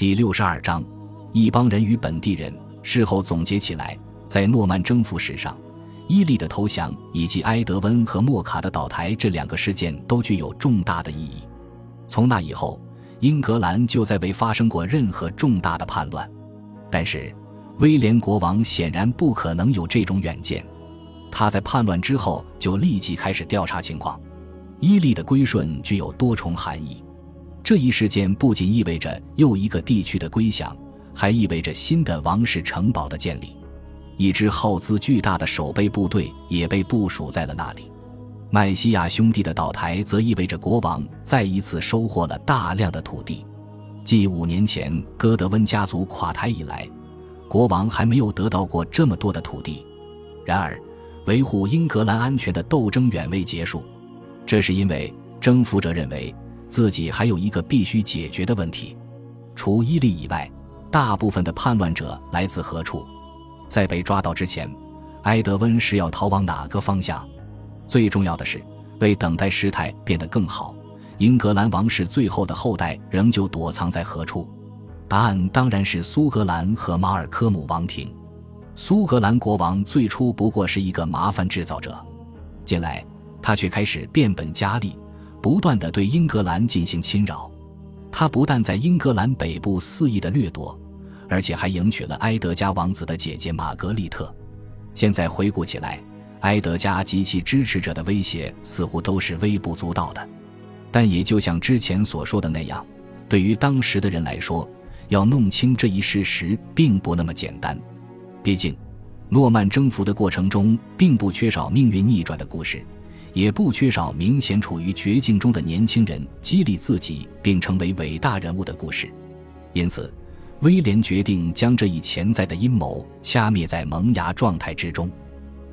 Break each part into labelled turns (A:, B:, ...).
A: 第六十二章，一帮人与本地人。事后总结起来，在诺曼征服史上，伊利的投降以及埃德温和莫卡的倒台这两个事件都具有重大的意义。从那以后，英格兰就再未发生过任何重大的叛乱。但是，威廉国王显然不可能有这种远见。他在叛乱之后就立即开始调查情况。伊利的归顺具有多重含义。这一事件不仅意味着又一个地区的归降。还意味着新的王室城堡的建立，一支耗资巨大的守备部队也被部署在了那里。麦西亚兄弟的倒台则意味着国王再一次收获了大量的土地。继五年前戈德温家族垮台以来，国王还没有得到过这么多的土地。然而，维护英格兰安全的斗争远未结束，这是因为征服者认为自己还有一个必须解决的问题：除伊利以外。大部分的叛乱者来自何处？在被抓到之前，埃德温是要逃往哪个方向？最重要的是，为等待事态变得更好，英格兰王室最后的后代仍旧躲藏在何处？答案当然是苏格兰和马尔科姆王庭。苏格兰国王最初不过是一个麻烦制造者，近来他却开始变本加厉，不断地对英格兰进行侵扰。他不但在英格兰北部肆意的掠夺，而且还迎娶了埃德加王子的姐姐玛格丽特。现在回顾起来，埃德加及其支持者的威胁似乎都是微不足道的。但也就像之前所说的那样，对于当时的人来说，要弄清这一事实并不那么简单。毕竟，诺曼征服的过程中并不缺少命运逆转的故事。也不缺少明显处于绝境中的年轻人激励自己并成为伟大人物的故事，因此，威廉决定将这一潜在的阴谋掐灭在萌芽状态之中。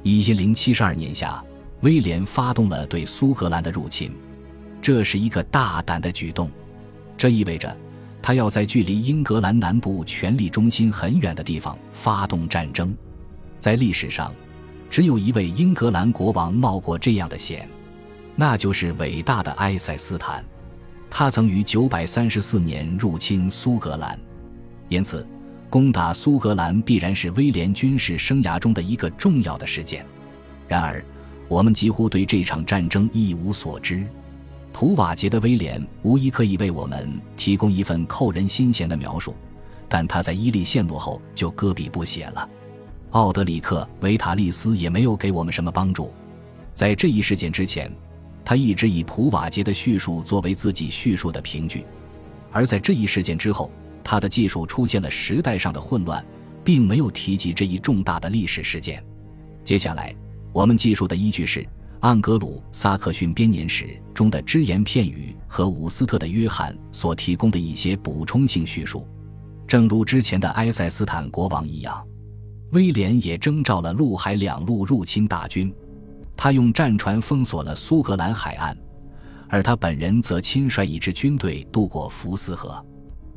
A: 一零七十二年夏，威廉发动了对苏格兰的入侵，这是一个大胆的举动，这意味着他要在距离英格兰南部权力中心很远的地方发动战争，在历史上。只有一位英格兰国王冒过这样的险，那就是伟大的埃塞斯坦。他曾于934年入侵苏格兰，因此攻打苏格兰必然是威廉军事生涯中的一个重要的事件。然而，我们几乎对这场战争一无所知。图瓦杰的威廉无疑可以为我们提供一份扣人心弦的描述，但他在伊利陷落后就搁笔不写了。奥德里克·维塔利斯也没有给我们什么帮助。在这一事件之前，他一直以普瓦捷的叙述作为自己叙述的凭据；而在这一事件之后，他的技术出现了时代上的混乱，并没有提及这一重大的历史事件。接下来，我们记述的依据是《盎格鲁撒克逊编年史》中的只言片语和伍斯特的约翰所提供的一些补充性叙述，正如之前的埃塞斯坦国王一样。威廉也征召了陆海两路入侵大军，他用战船封锁了苏格兰海岸，而他本人则亲率一支军队渡过福斯河。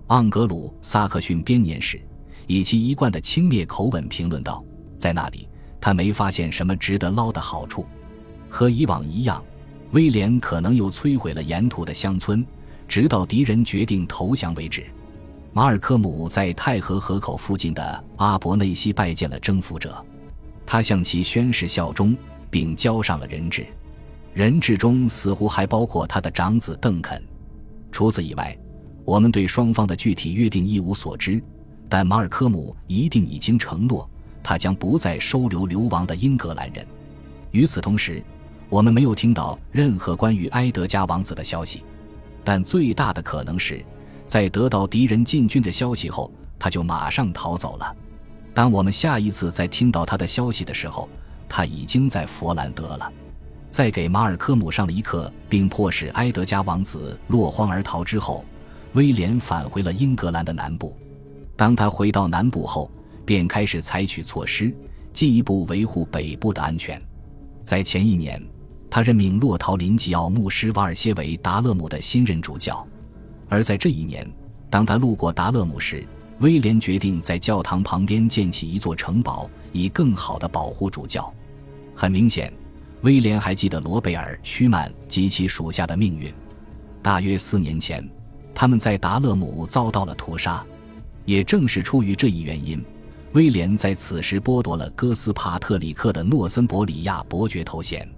A: 盎格鲁撒克逊编年史以其一贯的轻蔑口吻评论道：“在那里，他没发现什么值得捞的好处。和以往一样，威廉可能又摧毁了沿途的乡村，直到敌人决定投降为止。”马尔科姆在泰河河口附近的阿伯内西拜见了征服者，他向其宣誓效忠，并交上了人质。人质中似乎还包括他的长子邓肯。除此以外，我们对双方的具体约定一无所知。但马尔科姆一定已经承诺，他将不再收留流亡的英格兰人。与此同时，我们没有听到任何关于埃德加王子的消息。但最大的可能是。在得到敌人进军的消息后，他就马上逃走了。当我们下一次再听到他的消息的时候，他已经在佛兰德了。在给马尔科姆上了一课，并迫使埃德加王子落荒而逃之后，威廉返回了英格兰的南部。当他回到南部后，便开始采取措施，进一步维护北部的安全。在前一年，他任命洛陶林吉奥牧师瓦尔谢为达勒姆的新任主教。而在这一年，当他路过达勒姆时，威廉决定在教堂旁边建起一座城堡，以更好地保护主教。很明显，威廉还记得罗贝尔·屈曼及其属下的命运。大约四年前，他们在达勒姆遭到了屠杀，也正是出于这一原因，威廉在此时剥夺了哥斯帕特里克的诺森伯里亚伯爵头衔。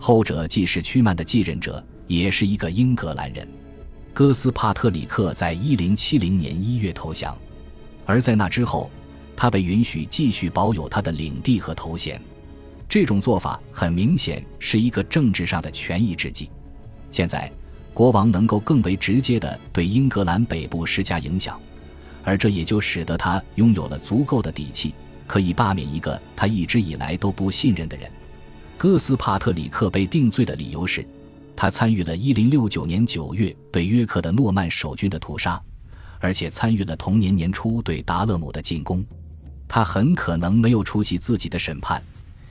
A: 后者既是屈曼的继任者，也是一个英格兰人。哥斯帕特里克在一零七零年一月投降，而在那之后，他被允许继续保有他的领地和头衔。这种做法很明显是一个政治上的权宜之计。现在，国王能够更为直接地对英格兰北部施加影响，而这也就使得他拥有了足够的底气，可以罢免一个他一直以来都不信任的人。哥斯帕特里克被定罪的理由是，他参与了1069年9月对约克的诺曼守军的屠杀，而且参与了同年年初对达勒姆的进攻。他很可能没有出席自己的审判，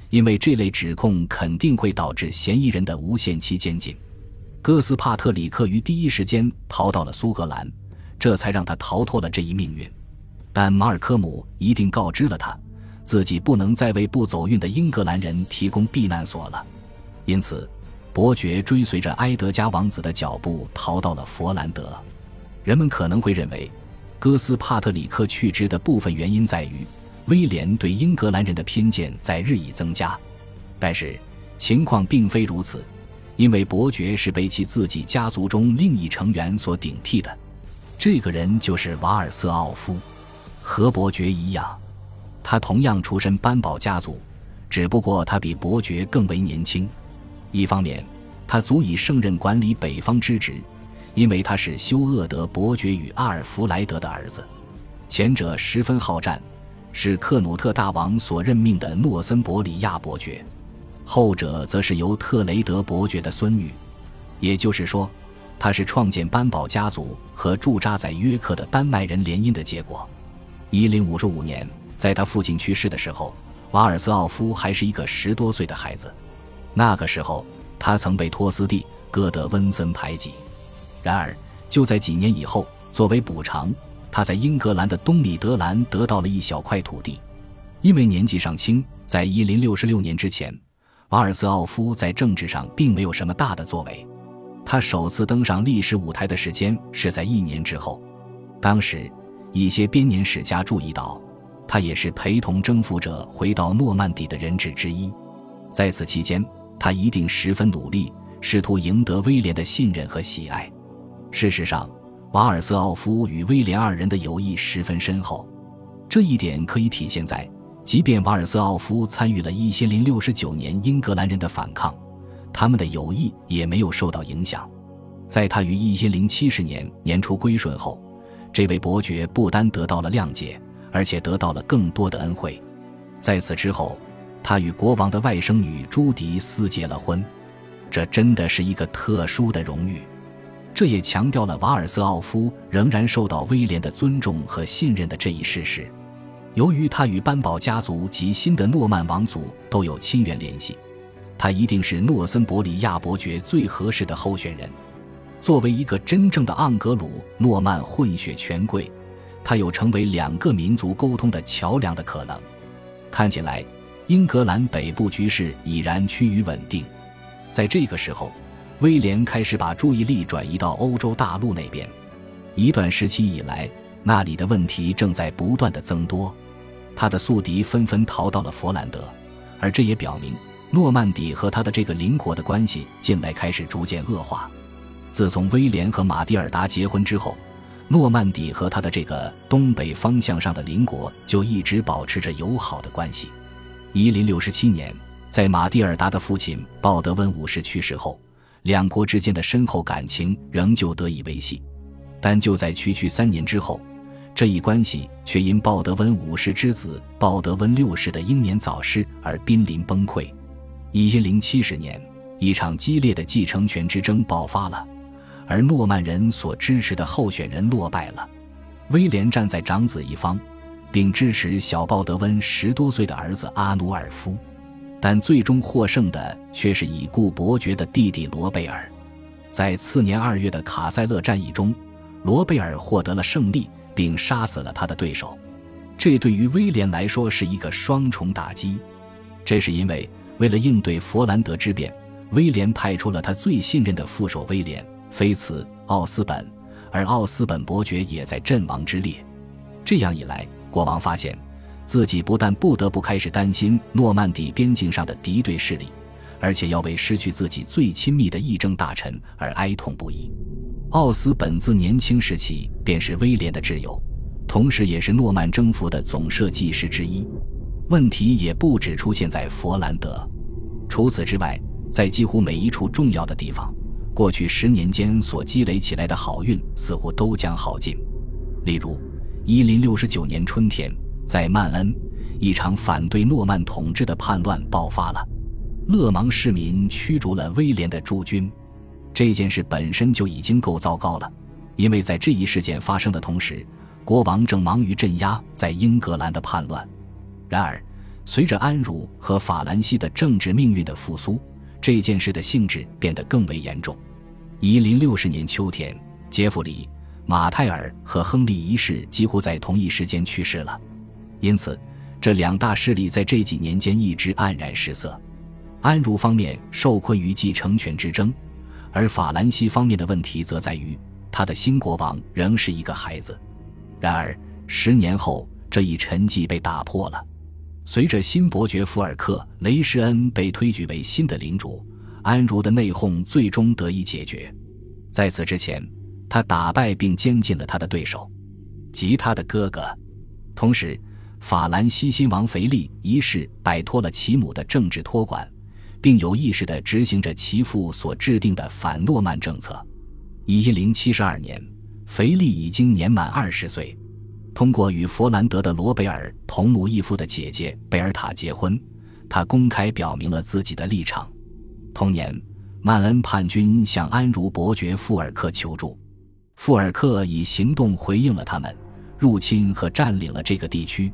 A: 因为这类指控肯定会导致嫌疑人的无限期监禁。哥斯帕特里克于第一时间逃到了苏格兰，这才让他逃脱了这一命运。但马尔科姆一定告知了他，自己不能再为不走运的英格兰人提供避难所了。因此，伯爵追随着埃德加王子的脚步逃到了佛兰德。人们可能会认为，哥斯帕特里克去之的部分原因在于威廉对英格兰人的偏见在日益增加，但是情况并非如此。因为伯爵是被其自己家族中另一成员所顶替的，这个人就是瓦尔瑟奥夫，和伯爵一样，他同样出身班堡家族，只不过他比伯爵更为年轻。一方面，他足以胜任管理北方之职，因为他是休厄德伯爵与阿尔弗莱德的儿子，前者十分好战，是克努特大王所任命的诺森伯里亚伯爵。后者则是由特雷德伯爵的孙女，也就是说，他是创建班堡家族和驻扎在约克的丹麦人联姻的结果。一零五五年，在他父亲去世的时候，瓦尔斯奥夫还是一个十多岁的孩子。那个时候，他曾被托斯蒂·戈德温森排挤。然而，就在几年以后，作为补偿，他在英格兰的东米德兰得到了一小块土地。因为年纪尚轻，在一零六六年之前。瓦尔斯奥夫在政治上并没有什么大的作为，他首次登上历史舞台的时间是在一年之后。当时，一些编年史家注意到，他也是陪同征服者回到诺曼底的人质之一。在此期间，他一定十分努力，试图赢得威廉的信任和喜爱。事实上，瓦尔斯奥夫与威廉二人的友谊十分深厚，这一点可以体现在。即便瓦尔斯奥夫参与了一千零六十九年英格兰人的反抗，他们的友谊也没有受到影响。在他于一千零七十年年初归顺后，这位伯爵不单得到了谅解，而且得到了更多的恩惠。在此之后，他与国王的外甥女朱迪斯结了婚，这真的是一个特殊的荣誉。这也强调了瓦尔斯奥夫仍然受到威廉的尊重和信任的这一事实。由于他与班堡家族及新的诺曼王族都有亲缘联系，他一定是诺森伯里亚伯爵最合适的候选人。作为一个真正的盎格鲁诺曼混血权贵，他有成为两个民族沟通的桥梁的可能。看起来，英格兰北部局势已然趋于稳定。在这个时候，威廉开始把注意力转移到欧洲大陆那边。一段时期以来，那里的问题正在不断的增多。他的宿敌纷纷逃到了佛兰德，而这也表明诺曼底和他的这个邻国的关系近来开始逐渐恶化。自从威廉和马蒂尔达结婚之后，诺曼底和他的这个东北方向上的邻国就一直保持着友好的关系。一零六七年，在马蒂尔达的父亲鲍德温五世去世后，两国之间的深厚感情仍旧得以维系。但就在区区三年之后。这一关系却因鲍德温五世之子鲍德温六世的英年早逝而濒临崩溃。一千零七十年，一场激烈的继承权之争爆发了，而诺曼人所支持的候选人落败了。威廉站在长子一方，并支持小鲍德温十多岁的儿子阿努尔夫，但最终获胜的却是已故伯爵的弟弟罗贝尔。在次年二月的卡塞勒战役中，罗贝尔获得了胜利。并杀死了他的对手，这对于威廉来说是一个双重打击。这是因为，为了应对佛兰德之变，威廉派出了他最信任的副手威廉·菲茨·奥斯本，而奥斯本伯爵也在阵亡之列。这样一来，国王发现自己不但不得不开始担心诺曼底边境上的敌对势力，而且要为失去自己最亲密的议政大臣而哀痛不已。奥斯本自年轻时起便是威廉的挚友，同时也是诺曼征服的总设计师之一。问题也不止出现在佛兰德，除此之外，在几乎每一处重要的地方，过去十年间所积累起来的好运似乎都将耗尽。例如，一零六九年春天，在曼恩，一场反对诺曼统治的叛乱爆发了，勒芒市民驱逐了威廉的驻军。这件事本身就已经够糟糕了，因为在这一事件发生的同时，国王正忙于镇压在英格兰的叛乱。然而，随着安茹和法兰西的政治命运的复苏，这件事的性质变得更为严重。一零六十年秋天，杰弗里、马泰尔和亨利一世几乎在同一时间去世了，因此，这两大势力在这几年间一直黯然失色。安茹方面受困于继承权之争。而法兰西方面的问题则在于，他的新国王仍是一个孩子。然而，十年后，这一沉寂被打破了。随着新伯爵福尔克·雷什恩被推举为新的领主，安茹的内讧最终得以解决。在此之前，他打败并监禁了他的对手，及他的哥哥。同时，法兰西新王腓力一世摆脱了其母的政治托管。并有意识地执行着其父所制定的反诺曼政策。一零七十二年，腓力已经年满二十岁。通过与佛兰德的罗贝尔同母异父的姐姐贝尔塔结婚，他公开表明了自己的立场。同年，曼恩叛军向安茹伯爵富尔克求助，富尔克以行动回应了他们，入侵和占领了这个地区。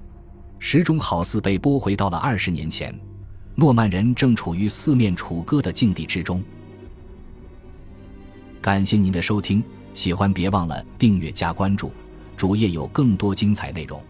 A: 时钟好似被拨回到了二十年前。诺曼人正处于四面楚歌的境地之中。感谢您的收听，喜欢别忘了订阅加关注，主页有更多精彩内容。